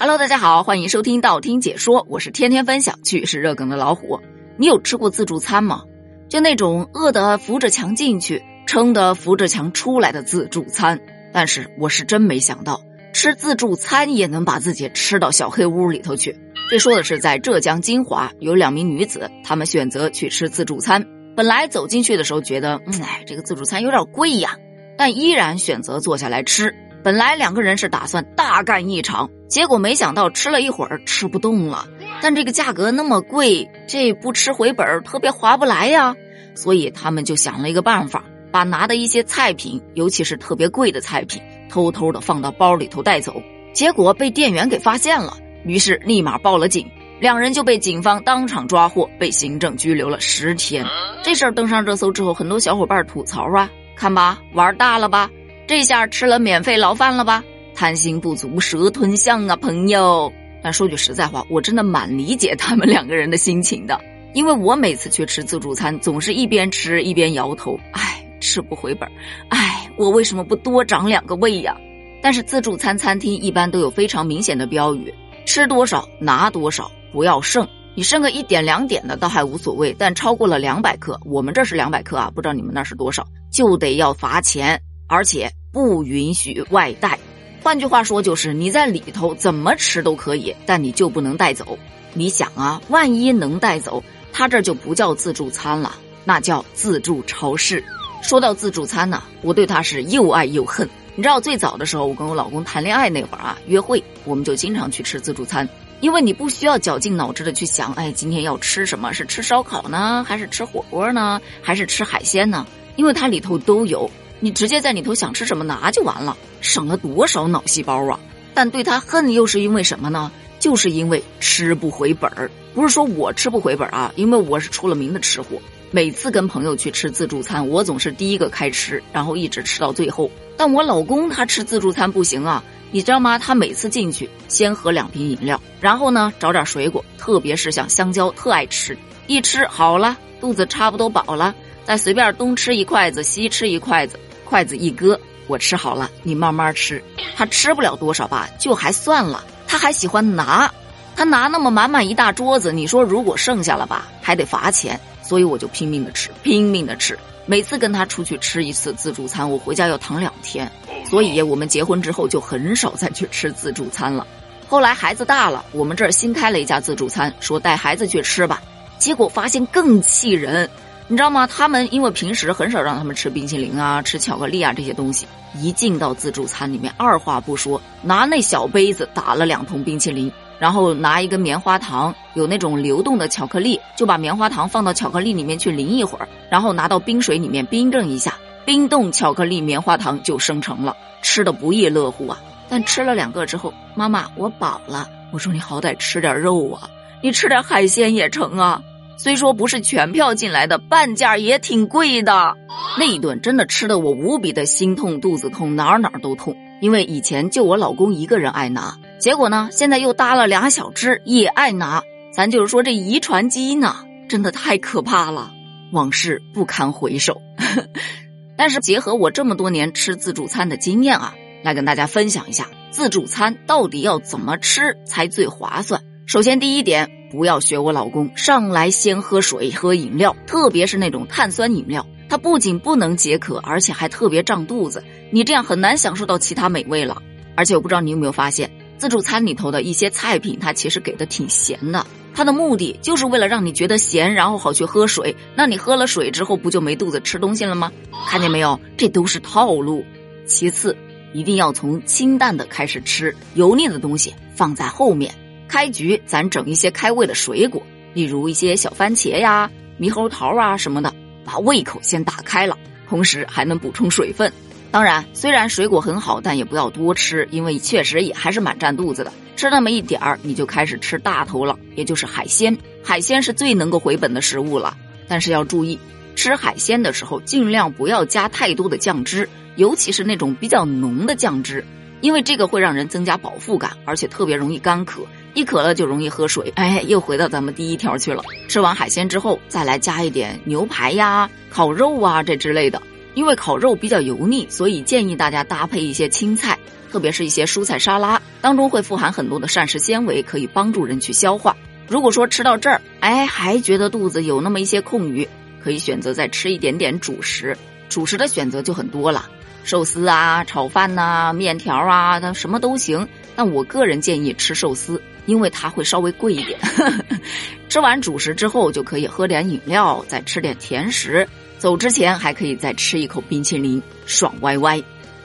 Hello，大家好，欢迎收听道听解说，我是天天分享趣事热梗的老虎。你有吃过自助餐吗？就那种饿得扶着墙进去，撑得扶着墙出来的自助餐。但是我是真没想到，吃自助餐也能把自己吃到小黑屋里头去。这说的是在浙江金华有两名女子，她们选择去吃自助餐。本来走进去的时候觉得，嗯，哎，这个自助餐有点贵呀，但依然选择坐下来吃。本来两个人是打算大干一场，结果没想到吃了一会儿吃不动了。但这个价格那么贵，这不吃回本特别划不来呀。所以他们就想了一个办法，把拿的一些菜品，尤其是特别贵的菜品，偷偷的放到包里头带走。结果被店员给发现了，于是立马报了警，两人就被警方当场抓获，被行政拘留了十天。这事儿登上热搜之后，很多小伙伴吐槽啊，看吧，玩大了吧。这下吃了免费牢饭了吧？贪心不足蛇吞象啊，朋友。但说句实在话，我真的蛮理解他们两个人的心情的，因为我每次去吃自助餐，总是一边吃一边摇头，唉，吃不回本，唉，我为什么不多长两个胃呀？但是自助餐餐厅一般都有非常明显的标语：吃多少拿多少，不要剩。你剩个一点两点的倒还无所谓，但超过了两百克，我们这是两百克啊，不知道你们那是多少，就得要罚钱，而且。不允许外带，换句话说就是你在里头怎么吃都可以，但你就不能带走。你想啊，万一能带走，他这就不叫自助餐了，那叫自助超市。说到自助餐呢，我对他是又爱又恨。你知道最早的时候，我跟我老公谈恋爱那会儿啊，约会我们就经常去吃自助餐，因为你不需要绞尽脑汁的去想，哎，今天要吃什么？是吃烧烤呢，还是吃火锅呢，还是吃海鲜呢？因为它里头都有。你直接在里头想吃什么拿就完了，省了多少脑细胞啊！但对他恨又是因为什么呢？就是因为吃不回本儿。不是说我吃不回本啊，因为我是出了名的吃货。每次跟朋友去吃自助餐，我总是第一个开吃，然后一直吃到最后。但我老公他吃自助餐不行啊，你知道吗？他每次进去先喝两瓶饮料，然后呢找点水果，特别是像香蕉，特爱吃。一吃好了，肚子差不多饱了，再随便东吃一筷子，西吃一筷子。筷子一搁，我吃好了，你慢慢吃。他吃不了多少吧，就还算了。他还喜欢拿，他拿那么满满一大桌子，你说如果剩下了吧，还得罚钱。所以我就拼命的吃，拼命的吃。每次跟他出去吃一次自助餐，我回家要躺两天。所以我们结婚之后就很少再去吃自助餐了。后来孩子大了，我们这儿新开了一家自助餐，说带孩子去吃吧。结果发现更气人。你知道吗？他们因为平时很少让他们吃冰淇淋啊、吃巧克力啊这些东西，一进到自助餐里面，二话不说，拿那小杯子打了两桶冰淇淋，然后拿一根棉花糖，有那种流动的巧克力，就把棉花糖放到巧克力里面去淋一会儿，然后拿到冰水里面冰镇一下，冰冻巧克力棉花糖就生成了，吃的不亦乐乎啊！但吃了两个之后，妈妈我饱了，我说你好歹吃点肉啊，你吃点海鲜也成啊。虽说不是全票进来的，半价也挺贵的。那一顿真的吃的我无比的心痛，肚子痛，哪儿哪儿都痛。因为以前就我老公一个人爱拿，结果呢，现在又搭了俩小只也爱拿。咱就是说这遗传基因呢，真的太可怕了，往事不堪回首。但是结合我这么多年吃自助餐的经验啊，来跟大家分享一下自助餐到底要怎么吃才最划算。首先第一点。不要学我老公上来先喝水喝饮料，特别是那种碳酸饮料，它不仅不能解渴，而且还特别胀肚子。你这样很难享受到其他美味了。而且我不知道你有没有发现，自助餐里头的一些菜品，它其实给的挺咸的，它的目的就是为了让你觉得咸，然后好去喝水。那你喝了水之后，不就没肚子吃东西了吗？看见没有，这都是套路。其次，一定要从清淡的开始吃，油腻的东西放在后面。开局咱整一些开胃的水果，例如一些小番茄呀、猕猴桃啊什么的，把胃口先打开了，同时还能补充水分。当然，虽然水果很好，但也不要多吃，因为确实也还是蛮占肚子的。吃那么一点儿，你就开始吃大头了，也就是海鲜。海鲜是最能够回本的食物了，但是要注意，吃海鲜的时候尽量不要加太多的酱汁，尤其是那种比较浓的酱汁。因为这个会让人增加饱腹感，而且特别容易干渴，一渴了就容易喝水。哎，又回到咱们第一条去了。吃完海鲜之后，再来加一点牛排呀、烤肉啊这之类的。因为烤肉比较油腻，所以建议大家搭配一些青菜，特别是一些蔬菜沙拉，当中会富含很多的膳食纤维，可以帮助人去消化。如果说吃到这儿，哎，还觉得肚子有那么一些空余，可以选择再吃一点点主食。主食的选择就很多了，寿司啊、炒饭呐、面条啊，它什么都行。但我个人建议吃寿司，因为它会稍微贵一点。吃完主食之后，就可以喝点饮料，再吃点甜食。走之前还可以再吃一口冰淇淋，爽歪歪。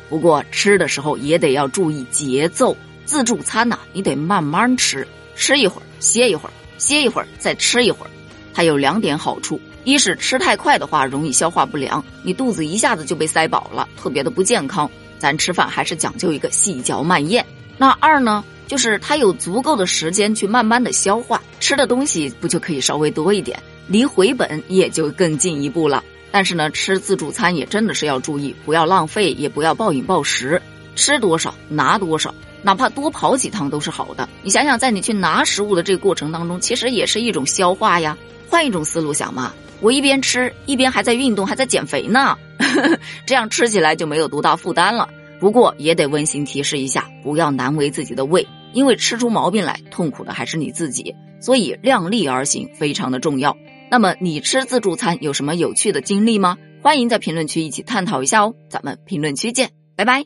不过吃的时候也得要注意节奏，自助餐呐，你得慢慢吃，吃一会儿。歇一会儿，歇一会儿，再吃一会儿。它有两点好处：一是吃太快的话容易消化不良，你肚子一下子就被塞饱了，特别的不健康。咱吃饭还是讲究一个细嚼慢咽。那二呢，就是他有足够的时间去慢慢的消化，吃的东西不就可以稍微多一点，离回本也就更进一步了。但是呢，吃自助餐也真的是要注意，不要浪费，也不要暴饮暴食，吃多少拿多少。哪怕多跑几趟都是好的。你想想，在你去拿食物的这个过程当中，其实也是一种消化呀。换一种思路想嘛，我一边吃一边还在运动，还在减肥呢，这样吃起来就没有多大负担了。不过也得温馨提示一下，不要难为自己的胃，因为吃出毛病来，痛苦的还是你自己。所以量力而行非常的重要。那么你吃自助餐有什么有趣的经历吗？欢迎在评论区一起探讨一下哦。咱们评论区见，拜拜。